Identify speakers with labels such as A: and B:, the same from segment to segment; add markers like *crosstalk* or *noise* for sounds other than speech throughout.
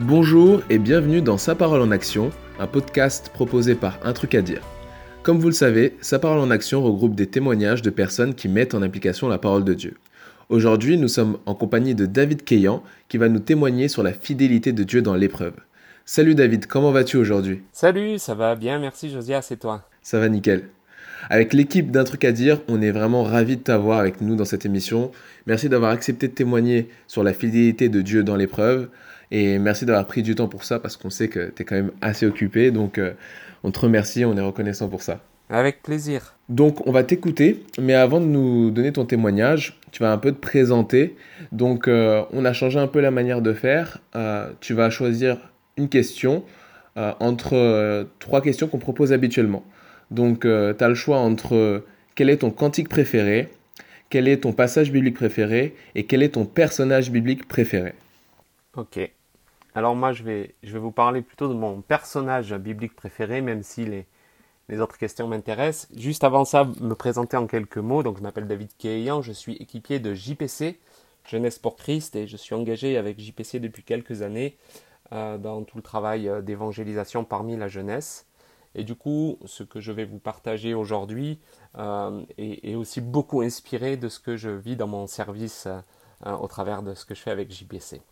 A: Bonjour et bienvenue dans Sa parole en action, un podcast proposé par Un truc à dire. Comme vous le savez, Sa parole en action regroupe des témoignages de personnes qui mettent en application la parole de Dieu. Aujourd'hui, nous sommes en compagnie de David Keyan qui va nous témoigner sur la fidélité de Dieu dans l'épreuve. Salut David, comment vas-tu aujourd'hui?
B: Salut, ça va bien, merci Josias, c'est toi?
A: Ça va nickel. Avec l'équipe d'un truc à dire, on est vraiment ravis de t'avoir avec nous dans cette émission. Merci d'avoir accepté de témoigner sur la fidélité de Dieu dans l'épreuve. Et merci d'avoir pris du temps pour ça parce qu'on sait que tu es quand même assez occupé. Donc euh, on te remercie, on est reconnaissant pour ça.
B: Avec plaisir.
A: Donc on va t'écouter, mais avant de nous donner ton témoignage, tu vas un peu te présenter. Donc euh, on a changé un peu la manière de faire. Euh, tu vas choisir une question entre trois questions qu'on propose habituellement. Donc, tu as le choix entre quel est ton cantique préféré, quel est ton passage biblique préféré et quel est ton personnage biblique préféré.
B: Ok. Alors moi, je vais, vous parler plutôt de mon personnage biblique préféré, même si les, autres questions m'intéressent. Juste avant ça, me présenter en quelques mots. Donc, je m'appelle David Keyan, je suis équipier de JPC, Jeunesse pour Christ, et je suis engagé avec JPC depuis quelques années euh, dans tout le travail d'évangélisation parmi la jeunesse. Et du coup, ce que je vais vous partager aujourd'hui euh, est, aussi beaucoup inspiré de ce que je vis dans mon service euh, au travers de ce que je fais avec JPC.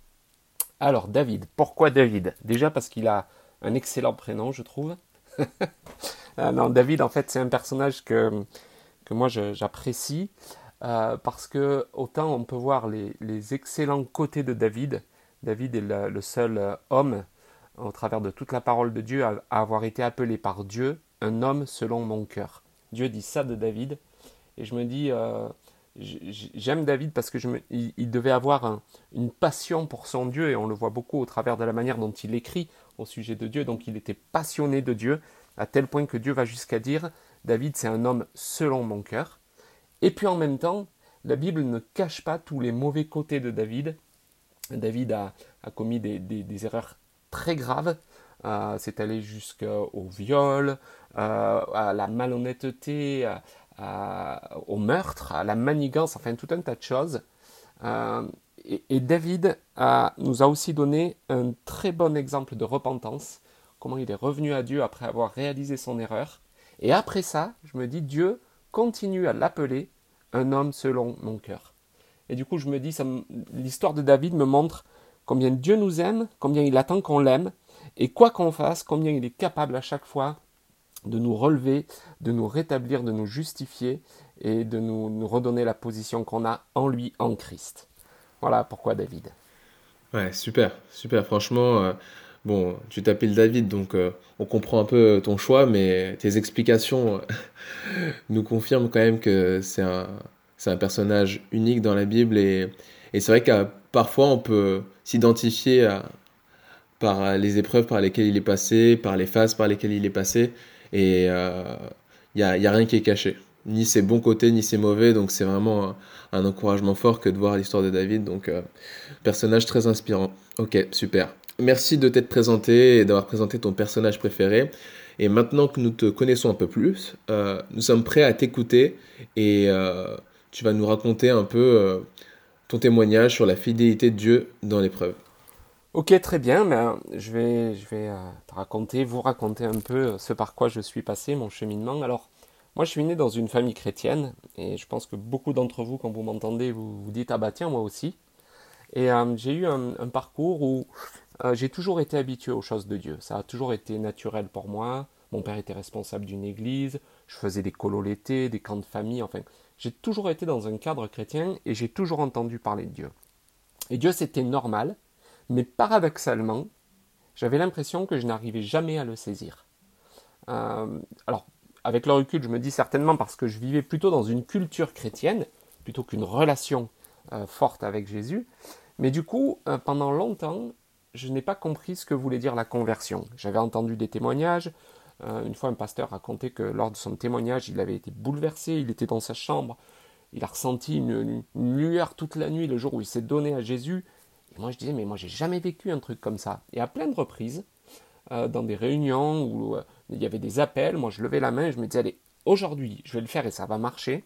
B: Alors, David, pourquoi David? Déjà parce qu'il a un excellent prénom, je trouve. Euh, *laughs* non, David, en fait, c'est un personnage que, moi j'apprécie parce que autant on peut voir les, excellents côtés de David. David est le seul homme au travers de toute la parole de Dieu, à, avoir été appelé par Dieu un homme selon mon cœur. Dieu dit ça de David, et je me dis, euh, j'aime David parce que il, devait avoir une passion pour son Dieu, et on le voit beaucoup au travers de la manière dont il écrit au sujet de Dieu, donc il était passionné de Dieu, à tel point que Dieu va jusqu'à dire, David c'est un homme selon mon cœur. Et puis en même temps, la Bible ne cache pas tous les mauvais côtés de David. David a, commis des, erreurs très grave. Euh, c'est allé jusqu'au viol, euh, à la malhonnêteté, au meurtre, à la manigance, enfin tout un tas de choses. Euh, et, David nous a aussi donné un très bon exemple de repentance, comment il est revenu à Dieu après avoir réalisé son erreur. Et après ça, je me dis, Dieu continue à l'appeler un homme selon mon cœur. Et du coup, je me dis, l'histoire de David me montre combien Dieu nous aime, combien il attend qu'on l'aime, et quoi qu'on fasse, combien il est capable à chaque fois de nous relever, de nous rétablir, de nous justifier et de nous, redonner la position qu'on a en lui, en Christ. Voilà pourquoi David.
A: Ouais, super, super. Franchement, euh, bon, tu t'appelles David, donc euh, on comprend un peu ton choix, mais tes explications *laughs* nous confirment quand même que c'est un, personnage unique dans la Bible et, et c'est vrai que parfois on peut s'identifier par les épreuves par lesquelles il est passé, par les phases par lesquelles il est passé, et il euh, n'y a, y a, rien qui est caché, ni ses bons côtés, ni ses mauvais, donc c'est vraiment un, encouragement fort que de voir l'histoire de David, donc euh, personnage très inspirant. Ok, super. Merci de t'être présenté et d'avoir présenté ton personnage préféré. Et maintenant que nous te connaissons un peu plus, euh, nous sommes prêts à t'écouter et tu vas nous raconter un peu ton témoignage sur la fidélité de Dieu dans l'épreuve.
B: Ok, très bien. Ben, je vais, euh, te raconter, vous raconter un peu euh, ce par quoi je suis passé, mon cheminement. Alors, moi, je suis né dans une famille chrétienne, et je pense que beaucoup d'entre vous, quand vous m'entendez, vous vous dites ah bah tiens, moi aussi. Et euh, j'ai eu un, parcours où j'ai toujours été habitué aux choses de Dieu. Ça a toujours été naturel pour moi. Mon père était responsable d'une église. Je faisais des colos l'été, des camps de famille. Enfin, j'ai toujours été dans un cadre chrétien et j'ai toujours entendu parler de Dieu. Et Dieu, c'était normal, mais paradoxalement, j'avais l'impression que je n'arrivais jamais à le saisir. Euh, alors, avec le recul, je me dis certainement parce que je vivais plutôt dans une culture chrétienne, plutôt qu'une relation euh, forte avec Jésus. Mais du coup, euh, pendant longtemps, je n'ai pas compris ce que voulait dire la conversion. J'avais entendu des témoignages, une fois, un pasteur racontait que lors de son témoignage, il avait été bouleversé, il était dans sa chambre, il a ressenti une, lueur toute la nuit le jour où il s'est donné à Jésus. Moi, je disais, mais moi, j'ai jamais vécu un truc comme ça. Et à plein de reprises, euh, dans des réunions où euh, il y avait des appels, moi, je levais la main et je me disais, allez, aujourd'hui, je vais le faire et ça va marcher.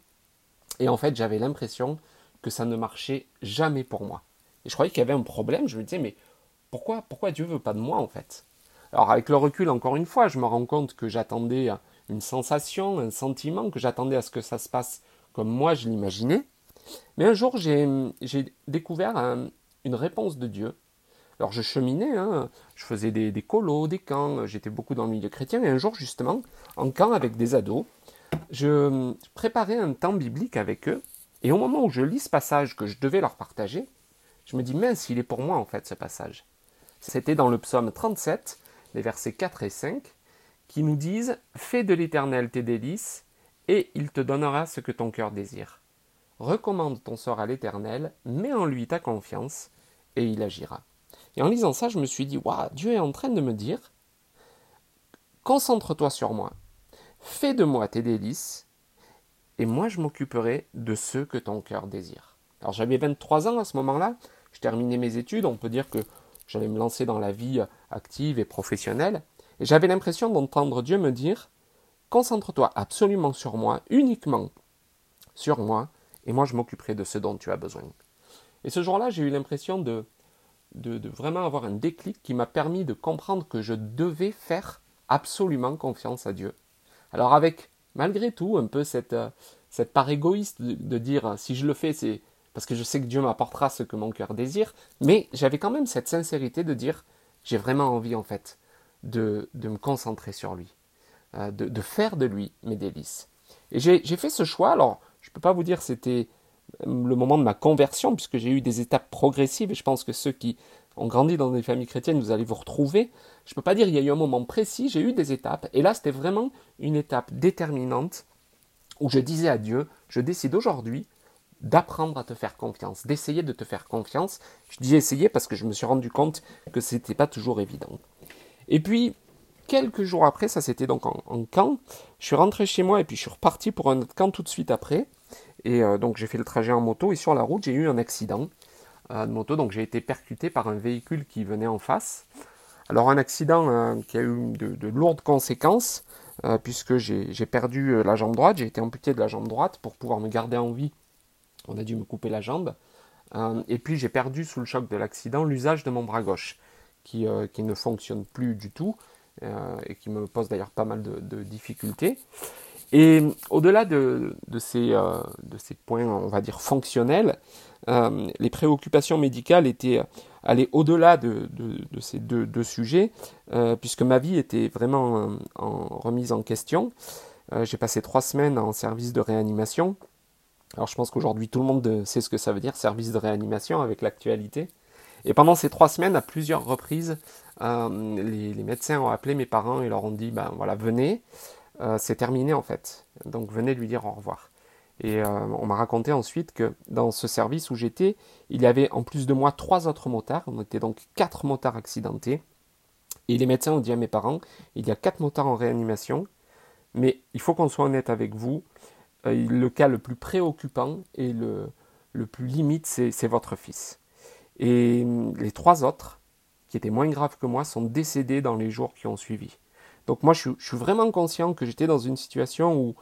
B: Et en fait, j'avais l'impression que ça ne marchait jamais pour moi. Et je croyais qu'il y avait un problème. Je me disais, mais pourquoi, pourquoi Dieu veut pas de moi en fait? Alors avec le recul, encore une fois, je me rends compte que j'attendais une sensation, un sentiment, que j'attendais à ce que ça se passe comme moi je l'imaginais. Mais un jour, j'ai découvert une réponse de Dieu. Alors je cheminais, hein, je faisais des, des colos, des camps, j'étais beaucoup dans le milieu chrétien, et un jour justement, en camp avec des ados, je préparais un temps biblique avec eux, et au moment où je lis ce passage que je devais leur partager, je me dis, mince, il est pour moi en fait ce passage. C'était dans le psaume 37, les versets 4 et 5, qui nous disent Fais de l'Éternel tes délices, et il te donnera ce que ton cœur désire. Recommande ton sort à l'Éternel, mets en lui ta confiance, et il agira. Et en lisant ça, je me suis dit Waouh, Dieu est en train de me dire Concentre-toi sur moi, fais de moi tes délices, et moi je m'occuperai de ceux que ton cœur désire. Alors j'avais 23 ans à ce moment-là, je terminais mes études, on peut dire que j'allais me lancer dans la vie active et professionnelle, et j'avais l'impression d'entendre Dieu me dire Concentre-toi absolument sur moi, uniquement sur moi, et moi je m'occuperai de ce dont tu as besoin. Et ce jour-là, j'ai eu l'impression de, de, vraiment avoir un déclic qui m'a permis de comprendre que je devais faire absolument confiance à Dieu. Alors avec, malgré tout, un peu cette, euh, cette part égoïste de dire si je le fais, c'est parce que je sais que Dieu m'apportera ce que mon cœur désire, mais j'avais quand même cette sincérité de dire j'ai vraiment envie en fait de, de me concentrer sur lui, euh, de, faire de lui mes délices. Et j'ai fait ce choix, alors je ne peux pas vous dire c'était le moment de ma conversion, puisque j'ai eu des étapes progressives, et je pense que ceux qui ont grandi dans des familles chrétiennes, vous allez vous retrouver. Je ne peux pas dire qu'il y a eu un moment précis, j'ai eu des étapes, et là c'était vraiment une étape déterminante où je disais à Dieu, je décide aujourd'hui d'apprendre à te faire confiance, d'essayer de te faire confiance. Je dis essayer parce que je me suis rendu compte que ce n'était pas toujours évident. Et puis, quelques jours après, ça c'était donc en, camp, je suis rentré chez moi et puis je suis reparti pour un autre camp tout de suite après. Et euh, donc j'ai fait le trajet en moto et sur la route j'ai eu un accident euh, de moto, donc j'ai été percuté par un véhicule qui venait en face. Alors un accident euh, qui a eu de, lourdes conséquences puisque j'ai perdu la jambe droite, j'ai été amputé de la jambe droite pour pouvoir me garder en vie on a dû me couper la jambe. Et puis j'ai perdu sous le choc de l'accident l'usage de mon bras gauche, qui, ne fonctionne plus du tout, et qui me pose d'ailleurs pas mal de, difficultés. Et au-delà de, de, ces, points, on va dire, fonctionnels, les préoccupations médicales étaient allées au-delà de, ces deux, deux sujets, puisque ma vie était vraiment en remise en question. J'ai passé trois semaines en service de réanimation, alors je pense qu'aujourd'hui tout le monde sait ce que ça veut dire, service de réanimation avec l'actualité. Et pendant ces trois semaines, à plusieurs reprises, euh, les, médecins ont appelé mes parents et leur ont dit, ben voilà, venez, euh, c'est terminé en fait. Donc venez lui dire au revoir. Et euh, on m'a raconté ensuite que dans ce service où j'étais, il y avait en plus de moi trois autres motards. On était donc quatre motards accidentés. Et les médecins ont dit à mes parents, il y a quatre motards en réanimation, mais il faut qu'on soit honnête avec vous, le cas le plus préoccupant et le, le plus limite, c'est votre fils. Et hum, les trois autres, qui étaient moins graves que moi, sont décédés dans les jours qui ont suivi. Donc moi, je, suis vraiment conscient que j'étais dans une situation où,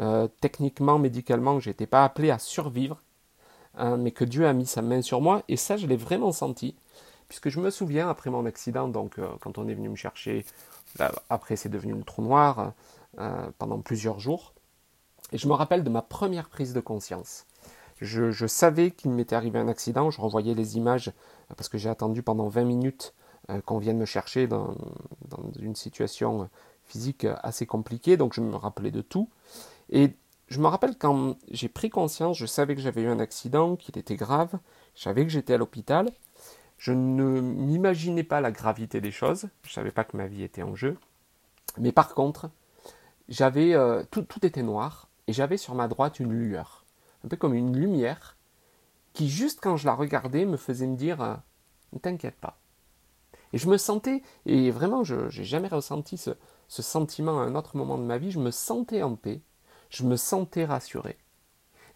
B: euh, techniquement, médicalement, je n'étais pas appelé à survivre, hein, mais que Dieu a mis sa main sur moi, et ça, je l'ai vraiment senti, puisque je me souviens, après mon accident, donc euh, quand on est venu me chercher, après c'est devenu le trou noir, pendant plusieurs jours, et je me rappelle de ma première prise de conscience. Je, savais qu'il m'était arrivé un accident, je revoyais les images euh, parce que j'ai attendu pendant 20 minutes euh, qu'on vienne me chercher dans, une situation physique assez compliquée, donc je me rappelais de tout. Et je me rappelle quand j'ai pris conscience, je savais que j'avais eu un accident, qu'il était grave, je savais que j'étais à l'hôpital, je ne m'imaginais pas la gravité des choses, je ne savais pas que ma vie était en jeu, mais par contre, j'avais euh, tout, tout était noir, et j'avais sur ma droite une lueur, un peu comme une lumière, qui juste quand je la regardais me faisait me dire euh, ne t'inquiète pas. Et je me sentais, et vraiment je n'ai jamais ressenti ce, sentiment à un autre moment de ma vie, je me sentais en paix, je me sentais rassuré.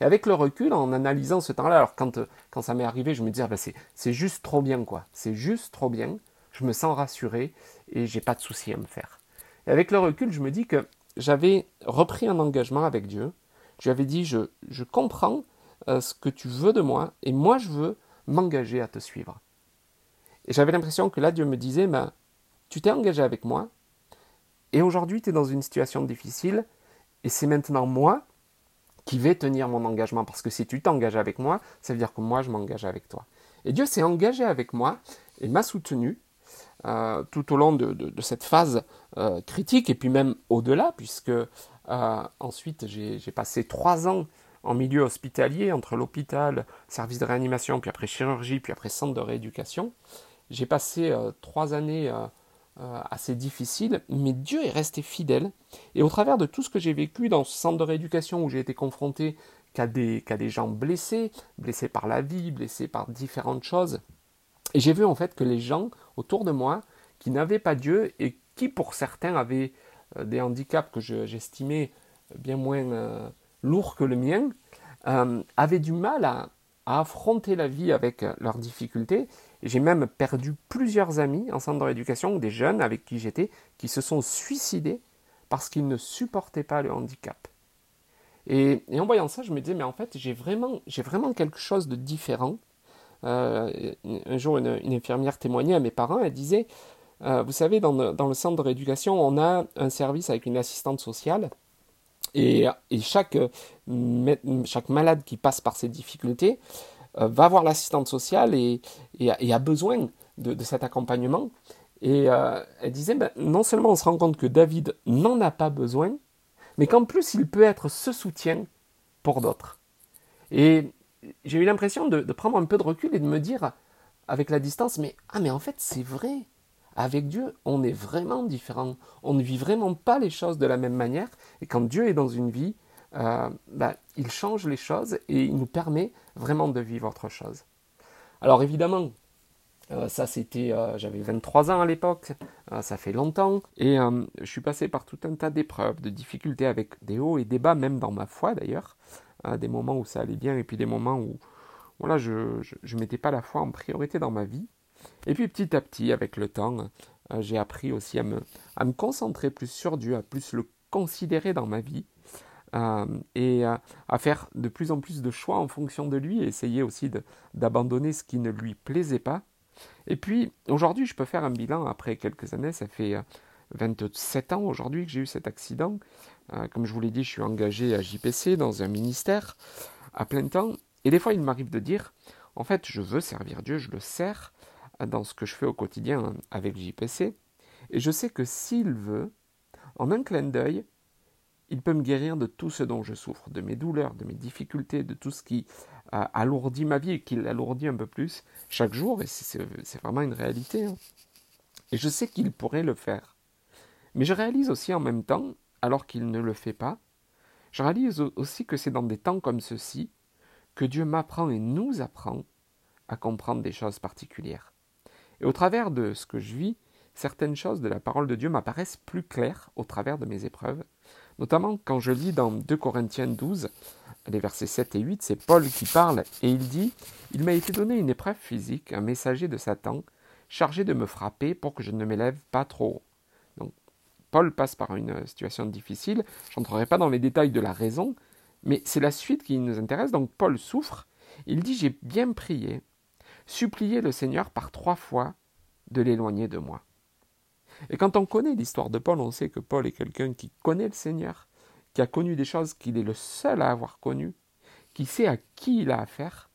B: Et avec le recul, en analysant ce temps-là, alors quand, ça m'est arrivé, je me disais, ah ben c'est juste trop bien, quoi. C'est juste trop bien. Je me sens rassuré et j'ai pas de soucis à me faire. Et avec le recul, je me dis que j'avais repris un engagement avec Dieu. Je lui avais dit, je, comprends euh, ce que tu veux de moi, et moi je veux m'engager à te suivre. Et j'avais l'impression que là, Dieu me disait, ben, tu t'es engagé avec moi, et aujourd'hui, tu es dans une situation difficile, et c'est maintenant moi qui vais tenir mon engagement, parce que si tu t'engages avec moi, ça veut dire que moi, je m'engage avec toi. Et Dieu s'est engagé avec moi et m'a soutenu euh, tout au long de, cette phase euh, critique, et puis même au-delà, puisque euh, ensuite j'ai passé trois ans en milieu hospitalier, entre l'hôpital, service de réanimation, puis après chirurgie, puis après centre de rééducation. J'ai passé trois années assez difficiles, mais Dieu est resté fidèle. Et au travers de tout ce que j'ai vécu dans ce centre de rééducation où j'ai été confronté qu'à des, des gens blessés, blessés par la vie, blessés par différentes choses, j'ai vu en fait que les gens autour de moi qui n'avaient pas Dieu et qui pour certains avaient euh, des handicaps que j'estimais bien moins euh, lourds que le mien, euh, avaient du mal à, affronter la vie avec leurs difficultés. J'ai même perdu plusieurs amis en centre de rééducation, des jeunes avec qui j'étais, qui se sont suicidés parce qu'ils ne supportaient pas le handicap. Et, en voyant ça, je me disais, mais en fait, j'ai vraiment, vraiment quelque chose de différent euh, un jour, une, infirmière témoignait à mes parents, elle disait, euh, vous savez, dans le, centre de rééducation, on a un service avec une assistante sociale. Et, chaque, chaque, malade qui passe par ces difficultés euh, va voir l'assistante sociale et, a besoin de, cet accompagnement. Et elle disait, ben, non seulement on se rend compte que David n'en a pas besoin, mais qu'en plus il peut être ce soutien pour d'autres. Et j'ai eu l'impression de, prendre un peu de recul et de me dire, avec la distance, mais ah mais en fait c'est vrai. Avec Dieu, on est vraiment différent. On ne vit vraiment pas les choses de la même manière. Et quand Dieu est dans une vie, euh, bah, il change les choses et il nous permet vraiment de vivre autre chose. Alors évidemment, euh, ça c'était, euh, j'avais 23 ans à l'époque, ça fait longtemps, et je suis passé par tout un tas d'épreuves, de difficultés avec des hauts et des bas, même dans ma foi d'ailleurs des moments où ça allait bien et puis des moments où voilà, je ne mettais pas la foi en priorité dans ma vie. Et puis petit à petit, avec le temps, euh, j'ai appris aussi à me, concentrer plus sur Dieu, à plus le considérer dans ma vie. Euh, et à faire de plus en plus de choix en fonction de lui et essayer aussi d'abandonner ce qui ne lui plaisait pas. Et puis aujourd'hui, je peux faire un bilan après quelques années, ça fait 27 euh, ans aujourd'hui que j'ai eu cet accident, comme je vous l'ai dit, je suis engagé à JPC dans un ministère à plein temps. Et des fois, il m'arrive de dire, en fait, je veux servir Dieu, je le sers dans ce que je fais au quotidien avec JPC. Et je sais que s'il veut, en un clin d'œil, il peut me guérir de tout ce dont je souffre, de mes douleurs, de mes difficultés, de tout ce qui euh, alourdit ma vie et qui l'alourdit un peu plus chaque jour. Et c'est vraiment une réalité. Hein. Et je sais qu'il pourrait le faire. Mais je réalise aussi en même temps alors qu'il ne le fait pas, je réalise aussi que c'est dans des temps comme ceux-ci que Dieu m'apprend et nous apprend à comprendre des choses particulières. Et au travers de ce que je vis, certaines choses de la parole de Dieu m'apparaissent plus claires au travers de mes épreuves, notamment quand je lis dans 2 Corinthiens 12, les versets 7 et 8, c'est Paul qui parle et il dit Il m'a été donné une épreuve physique, un messager de Satan, chargé de me frapper pour que je ne m'élève pas trop haut. Paul passe par une situation difficile. Je n'entrerai pas dans les détails de la raison, mais c'est la suite qui nous intéresse. Donc Paul souffre. Il dit J'ai bien prié, supplié le Seigneur par trois fois de l'éloigner de moi. Et quand on connaît l'histoire de Paul, on sait que Paul est quelqu'un qui connaît le Seigneur, qui a connu des choses qu'il est le seul à avoir connues, qui sait à qui il a affaire.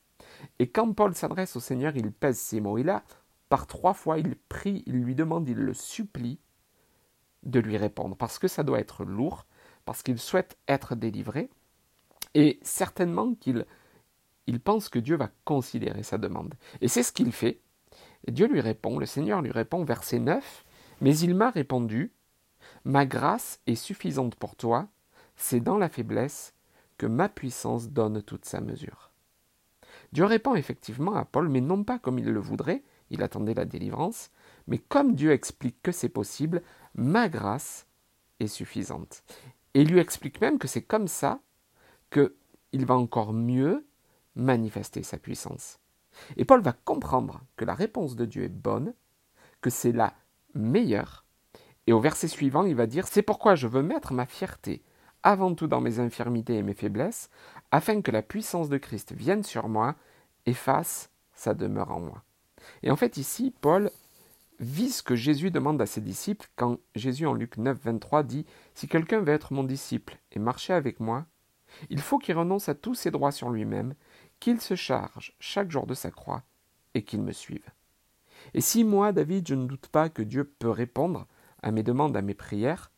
B: Et quand Paul s'adresse au Seigneur, il pèse ses mots. Il a, par trois fois, il prie, il lui demande, il le supplie de lui répondre, parce que ça doit être lourd, parce qu'il souhaite être délivré, et certainement qu'il il pense que Dieu va considérer sa demande. Et c'est ce qu'il fait. Dieu lui répond, le Seigneur lui répond, verset 9, Mais il m'a répondu, Ma grâce est suffisante pour toi, c'est dans la faiblesse que ma puissance donne toute sa mesure. Dieu répond effectivement à Paul, mais non pas comme il le voudrait, il attendait la délivrance, mais comme Dieu explique que c'est possible ma grâce est suffisante. Et il lui explique même que c'est comme ça qu'il va encore mieux manifester sa puissance. Et Paul va comprendre que la réponse de Dieu est bonne, que c'est la meilleure. Et au verset suivant, il va dire C'est pourquoi je veux mettre ma fierté avant tout dans mes infirmités et mes faiblesses, afin que la puissance de Christ vienne sur moi et fasse sa demeure en moi. Et en fait, ici, Paul vit ce que Jésus demande à ses disciples quand Jésus en Luc 9, 23 dit Si quelqu'un veut être mon disciple et marcher avec moi, il faut qu'il renonce à tous ses droits sur lui-même, qu'il se charge chaque jour de sa croix et qu'il me suive. Et si moi, David, je ne doute pas que Dieu peut répondre à mes demandes, à mes prières,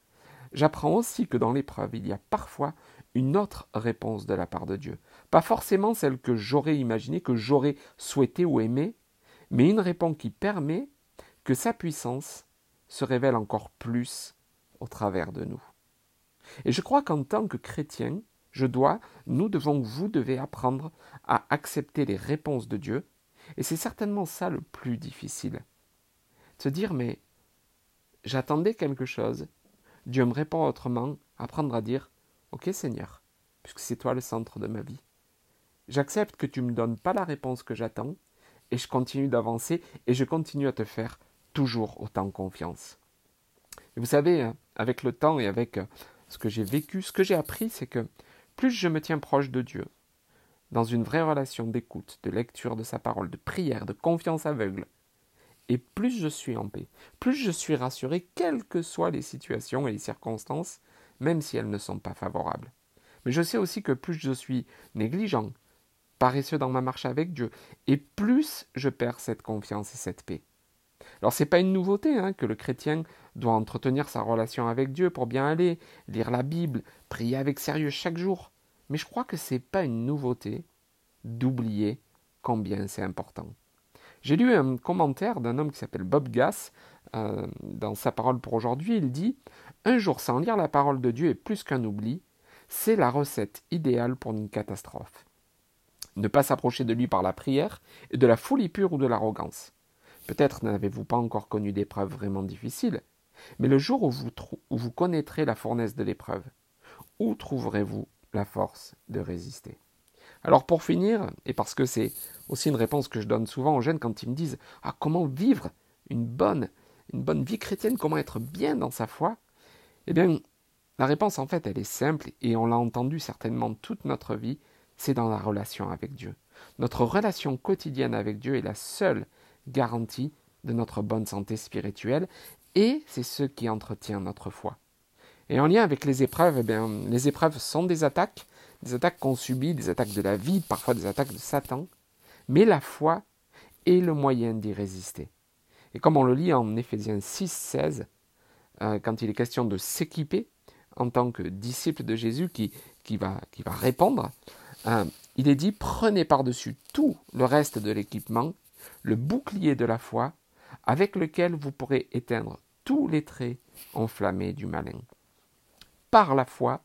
B: j'apprends aussi que dans l'épreuve, il y a parfois une autre réponse de la part de Dieu. Pas forcément celle que j'aurais imaginée, que j'aurais souhaité ou aimée, mais une réponse qui permet que sa puissance se révèle encore plus au travers de nous. Et je crois qu'en tant que chrétien, je dois, nous devons, vous devez apprendre à accepter les réponses de Dieu, et c'est certainement ça le plus difficile. Se dire, mais j'attendais quelque chose, Dieu me répond autrement, apprendre à dire, ok Seigneur, puisque c'est toi le centre de ma vie. J'accepte que tu ne me donnes pas la réponse que j'attends, et je continue d'avancer, et je continue à te faire toujours autant confiance. Et vous savez, hein, avec le temps et avec euh, ce que j'ai vécu, ce que j'ai appris, c'est que plus je me tiens proche de Dieu, dans une vraie relation d'écoute, de lecture de sa parole, de prière, de confiance aveugle, et plus je suis en paix, plus je suis rassuré, quelles que soient les situations et les circonstances, même si elles ne sont pas favorables. Mais je sais aussi que plus je suis négligent, paresseux dans ma marche avec Dieu, et plus je perds cette confiance et cette paix. Alors c'est pas une nouveauté hein, que le chrétien doit entretenir sa relation avec Dieu pour bien aller, lire la Bible, prier avec sérieux chaque jour. Mais je crois que c'est pas une nouveauté d'oublier combien c'est important. J'ai lu un commentaire d'un homme qui s'appelle Bob Gass euh, dans sa parole pour aujourd'hui. Il dit Un jour sans lire la parole de Dieu est plus qu'un oubli, c'est la recette idéale pour une catastrophe. Ne pas s'approcher de lui par la prière et de la folie pure ou de l'arrogance. Peut-être n'avez-vous pas encore connu d'épreuves vraiment difficiles, mais le jour où vous, connaîtrez la fournaise de l'épreuve, où trouverez-vous la force de résister? Alors pour finir, et parce que c'est aussi une réponse que je donne souvent aux jeunes quand ils me disent Ah, comment vivre une bonne, une bonne vie chrétienne, comment être bien dans sa foi? Eh bien, la réponse en fait, elle est simple et on l'a entendu certainement toute notre vie, c'est dans la relation avec Dieu. Notre relation quotidienne avec Dieu est la seule garantie de notre bonne santé spirituelle et c'est ce qui entretient notre foi. Et en lien avec les épreuves, eh bien, les épreuves sont des attaques, des attaques qu'on subit, des attaques de la vie, parfois des attaques de Satan, mais la foi est le moyen d'y résister. Et comme on le lit en Éphésiens 6, 16, euh, quand il est question de s'équiper en tant que disciple de Jésus qui, qui, va, qui va répondre, euh, il est dit prenez par-dessus tout le reste de l'équipement le bouclier de la foi, avec lequel vous pourrez éteindre tous les traits enflammés du malin. Par la foi,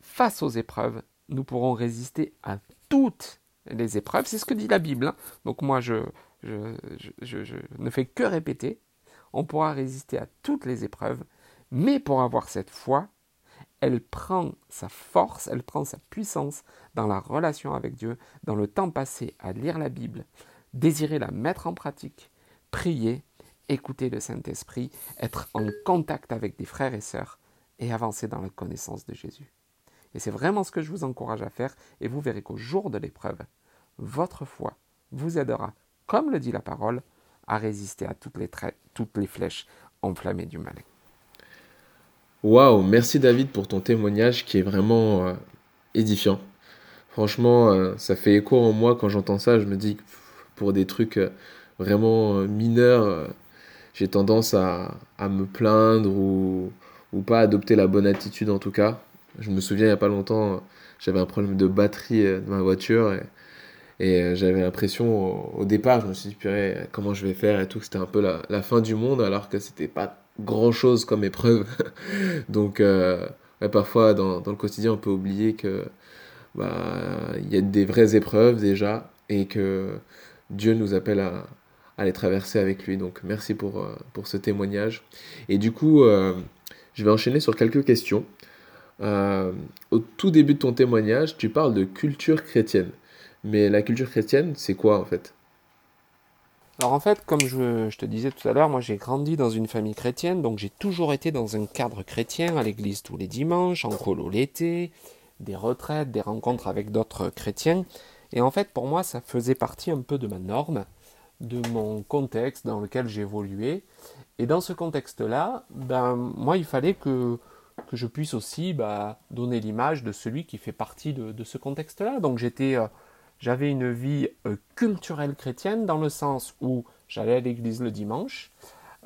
B: face aux épreuves, nous pourrons résister à toutes les épreuves. C'est ce que dit la Bible. Hein. Donc moi, je, ne fais que répéter. On pourra résister à toutes les épreuves, mais pour avoir cette foi, elle prend sa force, elle prend sa puissance dans la relation avec Dieu, dans le temps passé à lire la Bible, désirer la mettre en pratique, prier, écouter le Saint-Esprit, être en contact avec des frères et sœurs et avancer dans la connaissance de Jésus. Et c'est vraiment ce que je vous encourage à faire et vous verrez qu'au jour de l'épreuve, votre foi vous aidera, comme le dit la parole, à résister à toutes les, toutes les flèches enflammées du malin.
A: Waouh, merci David pour ton témoignage qui est vraiment euh, édifiant. Franchement, euh, ça fait écho en moi quand j'entends ça. Je me dis, pour des trucs euh, vraiment euh, mineurs, euh, j'ai tendance à, à, me plaindre ou, ou pas adopter la bonne attitude en tout cas. Je me souviens il n'y a pas longtemps, j'avais un problème de batterie de ma voiture et, j'avais l'impression au, départ, je me suis dit, purée, comment je vais faire et tout, c'était un peu la, la, fin du monde alors que c'était pas grand chose comme épreuve. *laughs* Donc, euh, parfois dans, dans, le quotidien, on peut oublier que bah, il y a des vraies épreuves déjà et que Dieu nous appelle à, à les traverser avec lui. Donc merci pour, euh, pour ce témoignage. Et du coup, euh, je vais enchaîner sur quelques questions. Euh, au tout début de ton témoignage, tu parles de culture chrétienne. Mais la culture chrétienne, c'est quoi en fait?
B: Alors en fait, comme je, je te disais tout à l'heure, moi j'ai grandi dans une famille chrétienne, donc j'ai toujours été dans un cadre chrétien, à l'église tous les dimanches, en colo l'été, des retraites, des rencontres avec d'autres chrétiens. Et en fait, pour moi, ça faisait partie un peu de ma norme de mon contexte dans lequel j'évoluais. Et dans ce contexte-là, ben, moi, il fallait que, que je puisse aussi bah, donner l'image de celui qui fait partie de, ce contexte-là. Donc j'étais, euh, j'avais une vie euh, culturelle chrétienne dans le sens où j'allais à l'église le dimanche,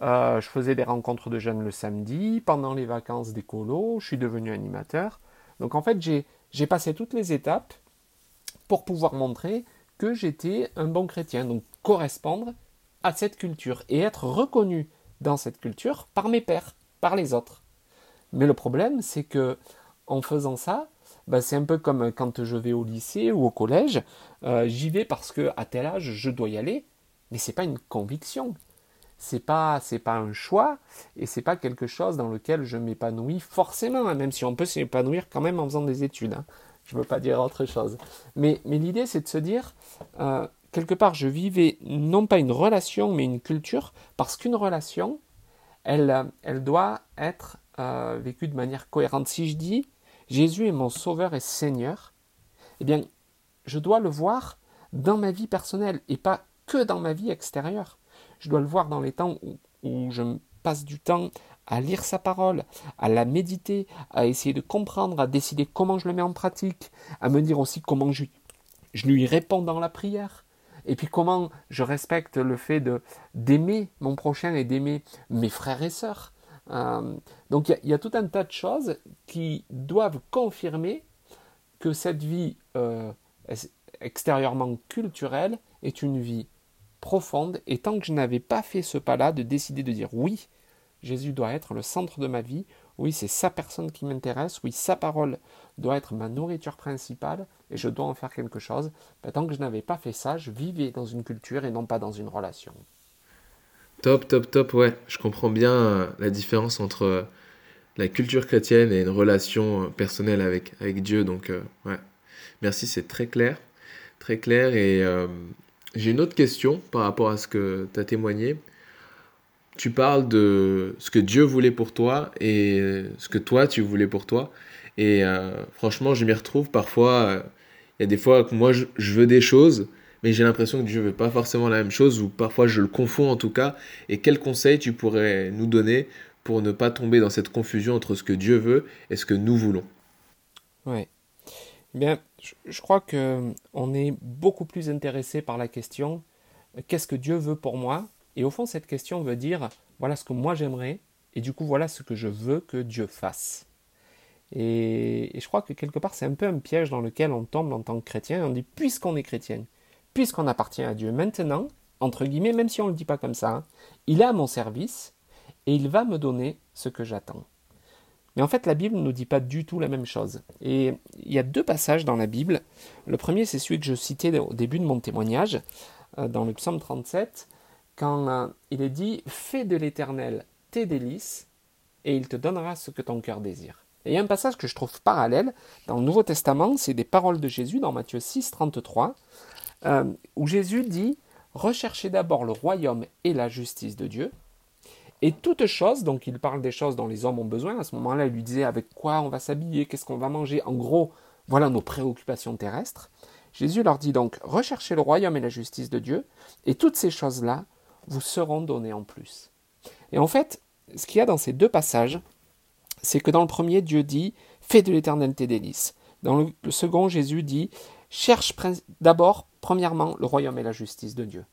B: euh, je faisais des rencontres de jeunes le samedi, pendant les vacances d'écolo, je suis devenu animateur. Donc en fait, j'ai passé toutes les étapes pour pouvoir montrer que j'étais un bon chrétien, donc correspondre à cette culture et être reconnu dans cette culture par mes pères, par les autres. Mais le problème, c'est que en faisant ça, bah, c'est un peu comme quand je vais au lycée ou au collège, euh, j'y vais parce que à tel âge je dois y aller, mais c'est pas une conviction, c'est pas c'est pas un choix et c'est pas quelque chose dans lequel je m'épanouis forcément, hein, même si on peut s'épanouir quand même en faisant des études. Hein. Je ne veux pas dire autre chose. Mais, mais l'idée, c'est de se dire, euh, quelque part, je vivais non pas une relation, mais une culture, parce qu'une relation, elle, elle doit être euh, vécue de manière cohérente. Si je dis, Jésus est mon sauveur et Seigneur, eh bien, je dois le voir dans ma vie personnelle et pas que dans ma vie extérieure. Je dois le voir dans les temps où, où je passe du temps à lire sa parole, à la méditer, à essayer de comprendre, à décider comment je le mets en pratique, à me dire aussi comment je, lui réponds dans la prière, et puis comment je respecte le fait de d'aimer mon prochain et d'aimer mes frères et sœurs. Euh, donc il y, a tout un tas de choses qui doivent confirmer que cette vie euh, extérieurement culturelle est une vie profonde, et tant que je n'avais pas fait ce pas-là de décider de dire oui, Jésus doit être le centre de ma vie. Oui, c'est sa personne qui m'intéresse. Oui, sa parole doit être ma nourriture principale et je dois en faire quelque chose. Ben, tant que je n'avais pas fait ça, je vivais dans une culture et non pas dans une relation.
A: Top, top, top, ouais. Je comprends bien euh, la différence entre euh, la culture chrétienne et une relation euh, personnelle avec, avec Dieu. Donc, ouais. Merci, c'est très clair. Très clair. Et j'ai une autre question par rapport à ce que tu as témoigné tu parles de ce que Dieu voulait pour toi et ce que toi tu voulais pour toi. Et euh, franchement, je m'y retrouve parfois. Euh, il y a des fois que moi je, veux des choses, mais j'ai l'impression que Dieu veut pas forcément la même chose, ou parfois je le confonds en tout cas. Et quel conseil tu pourrais nous donner pour ne pas tomber dans cette confusion entre ce que Dieu veut et ce que nous voulons?
B: Oui. Eh bien, je, crois que on est beaucoup plus intéressé par la question qu'est-ce que Dieu veut pour moi? Et au fond, cette question veut dire voilà ce que moi j'aimerais, et du coup, voilà ce que je veux que Dieu fasse. Et, je crois que quelque part, c'est un peu un piège dans lequel on tombe en tant que chrétien. On dit puisqu'on est chrétien, puisqu'on appartient à Dieu, maintenant, entre guillemets, même si on ne le dit pas comme ça, hein, il est à mon service et il va me donner ce que j'attends. Mais en fait, la Bible ne nous dit pas du tout la même chose. Et il y a deux passages dans la Bible. Le premier, c'est celui que je citais au début de mon témoignage, euh, dans le psaume 37 quand euh, il est dit Fais de l'Éternel tes délices, et il te donnera ce que ton cœur désire. Et il y a un passage que je trouve parallèle dans le Nouveau Testament, c'est des paroles de Jésus dans Matthieu 6, 33, euh, où Jésus dit Recherchez d'abord le royaume et la justice de Dieu, et toute chose, donc il parle des choses dont les hommes ont besoin, à ce moment-là il lui disait avec quoi on va s'habiller, qu'est-ce qu'on va manger, en gros, voilà nos préoccupations terrestres. Jésus leur dit donc Recherchez le royaume et la justice de Dieu, et toutes ces choses-là vous seront donnés en plus. Et en fait, ce qu'il y a dans ces deux passages, c'est que dans le premier, Dieu dit Fais de l'éternel tes délices. Dans le, second, Jésus dit Cherche d'abord, premièrement, le royaume et la justice de Dieu.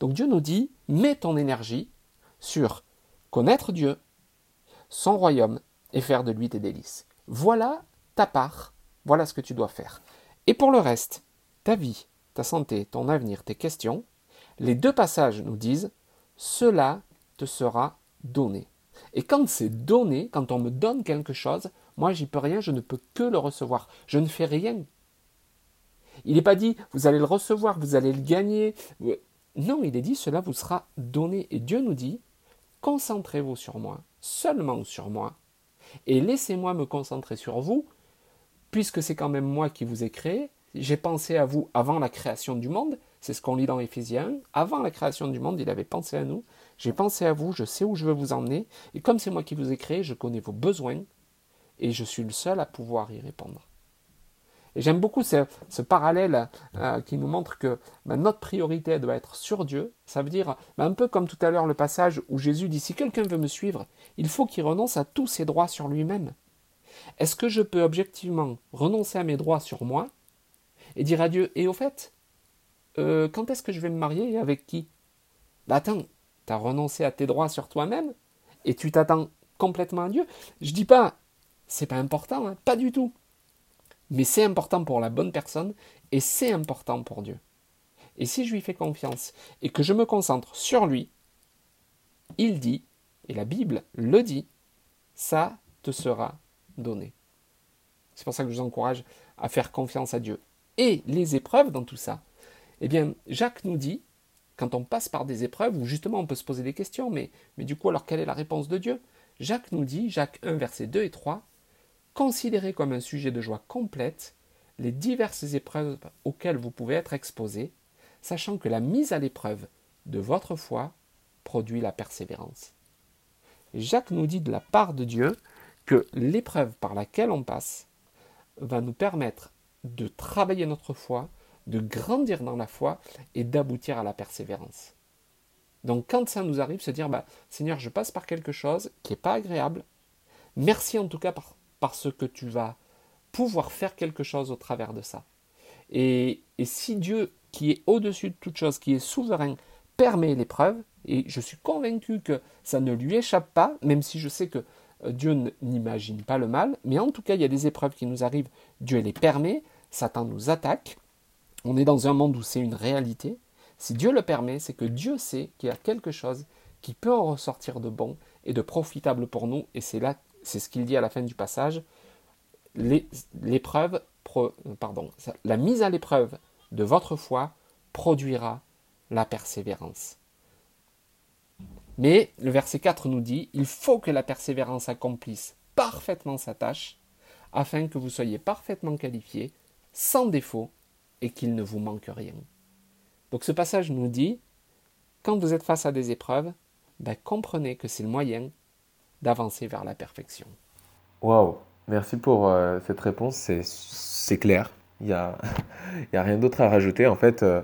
B: Donc Dieu nous dit Mets ton énergie sur connaître Dieu, son royaume, et faire de lui tes délices. Voilà ta part, voilà ce que tu dois faire. Et pour le reste, ta vie, ta santé, ton avenir, tes questions, les deux passages nous disent Cela te sera donné. Et quand c'est donné, quand on me donne quelque chose, moi j'y peux rien, je ne peux que le recevoir. Je ne fais rien. Il n'est pas dit vous allez le recevoir, vous allez le gagner. Non, il est dit cela vous sera donné. Et Dieu nous dit concentrez-vous sur moi, seulement sur moi, et laissez-moi me concentrer sur vous, puisque c'est quand même moi qui vous ai créé. J'ai pensé à vous avant la création du monde, c'est ce qu'on lit dans Éphésiens. Avant la création du monde, il avait pensé à nous. J'ai pensé à vous, je sais où je veux vous emmener. Et comme c'est moi qui vous ai créé, je connais vos besoins. Et je suis le seul à pouvoir y répondre. Et j'aime beaucoup ce, parallèle euh, qui nous montre que ben, notre priorité doit être sur Dieu. Ça veut dire, ben, un peu comme tout à l'heure le passage où Jésus dit, si quelqu'un veut me suivre, il faut qu'il renonce à tous ses droits sur lui-même. Est-ce que je peux objectivement renoncer à mes droits sur moi et dire à Dieu, et au fait, euh, quand est-ce que je vais me marier et avec qui? Bah attends, tu as renoncé à tes droits sur toi-même et tu t'attends complètement à Dieu. Je dis pas, c'est pas important, hein, pas du tout. Mais c'est important pour la bonne personne et c'est important pour Dieu. Et si je lui fais confiance et que je me concentre sur lui, il dit, et la Bible le dit, ça te sera donné. C'est pour ça que je vous encourage à faire confiance à Dieu. Et les épreuves dans tout ça, eh bien, Jacques nous dit, quand on passe par des épreuves où justement on peut se poser des questions, mais, du coup, alors quelle est la réponse de Dieu? Jacques nous dit, Jacques 1, versets 2 et 3, Considérez comme un sujet de joie complète les diverses épreuves auxquelles vous pouvez être exposés, sachant que la mise à l'épreuve de votre foi produit la persévérance. Jacques nous dit de la part de Dieu que l'épreuve par laquelle on passe va nous permettre de travailler notre foi, de grandir dans la foi et d'aboutir à la persévérance. Donc quand ça nous arrive, se dire, bah, Seigneur, je passe par quelque chose qui n'est pas agréable. Merci en tout cas parce que tu vas pouvoir faire quelque chose au travers de ça. Et, et si Dieu, qui est au-dessus de toute chose, qui est souverain, permet l'épreuve, et je suis convaincu que ça ne lui échappe pas, même si je sais que euh, Dieu n'imagine pas le mal, mais en tout cas, il y a des épreuves qui nous arrivent, Dieu les permet, Satan nous attaque, on est dans un monde où c'est une réalité. Si Dieu le permet, c'est que Dieu sait qu'il y a quelque chose qui peut en ressortir de bon et de profitable pour nous, et c'est là, c'est ce qu'il dit à la fin du passage, l'épreuve, pardon, la mise à l'épreuve de votre foi produira la persévérance. Mais le verset 4 nous dit, il faut que la persévérance accomplisse parfaitement sa tâche, afin que vous soyez parfaitement qualifiés, sans défaut, et qu'il ne vous manque rien. Donc ce passage nous dit, quand vous êtes face à des épreuves, ben, comprenez que c'est le moyen d'avancer vers la perfection.
A: Waouh, merci pour euh, cette réponse, c'est clair, il n'y a, *laughs* y a rien d'autre à rajouter. En fait, euh,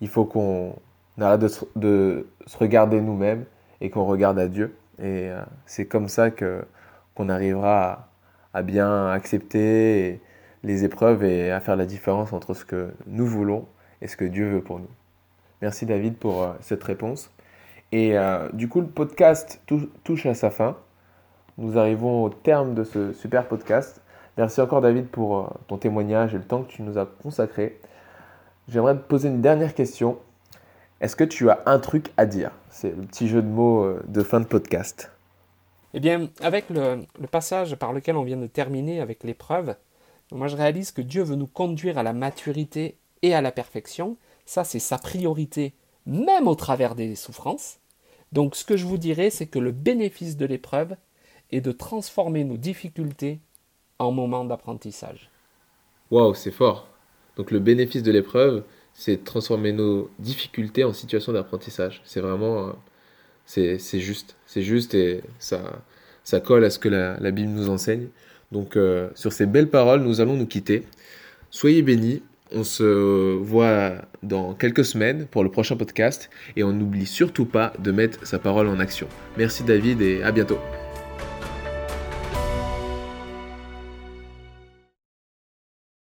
A: il faut qu'on arrête de se, de se regarder nous-mêmes et qu'on regarde à Dieu. Et euh, c'est comme ça qu'on arrivera à, bien accepter les épreuves et à faire la différence entre ce que nous voulons et ce que Dieu veut pour nous. Merci David pour euh, cette réponse. Et euh, du coup, le podcast touche à sa fin. Nous arrivons au terme de ce super podcast. Merci encore David pour ton témoignage et le temps que tu nous as consacré. J'aimerais te poser une dernière question. Est-ce que tu as un truc à dire? C'est le petit jeu de mots euh, de fin de podcast.
B: Eh bien, avec le, passage par lequel on vient de terminer avec l'épreuve, moi je réalise que Dieu veut nous conduire à la maturité et à la perfection. Ça, c'est sa priorité, même au travers des souffrances. Donc, ce que je vous dirais, c'est que le bénéfice de l'épreuve est de transformer nos difficultés en moments d'apprentissage.
A: Waouh, c'est fort. Donc, le bénéfice de l'épreuve, c'est transformer nos difficultés en situation d'apprentissage. C'est vraiment, euh, c'est juste, c'est juste et ça, ça colle à ce que la, Bible nous enseigne. Donc euh, sur ces belles paroles, nous allons nous quitter. Soyez bénis. On se voit dans quelques semaines pour le prochain podcast et on n'oublie surtout pas de mettre sa parole en action. Merci David et à bientôt.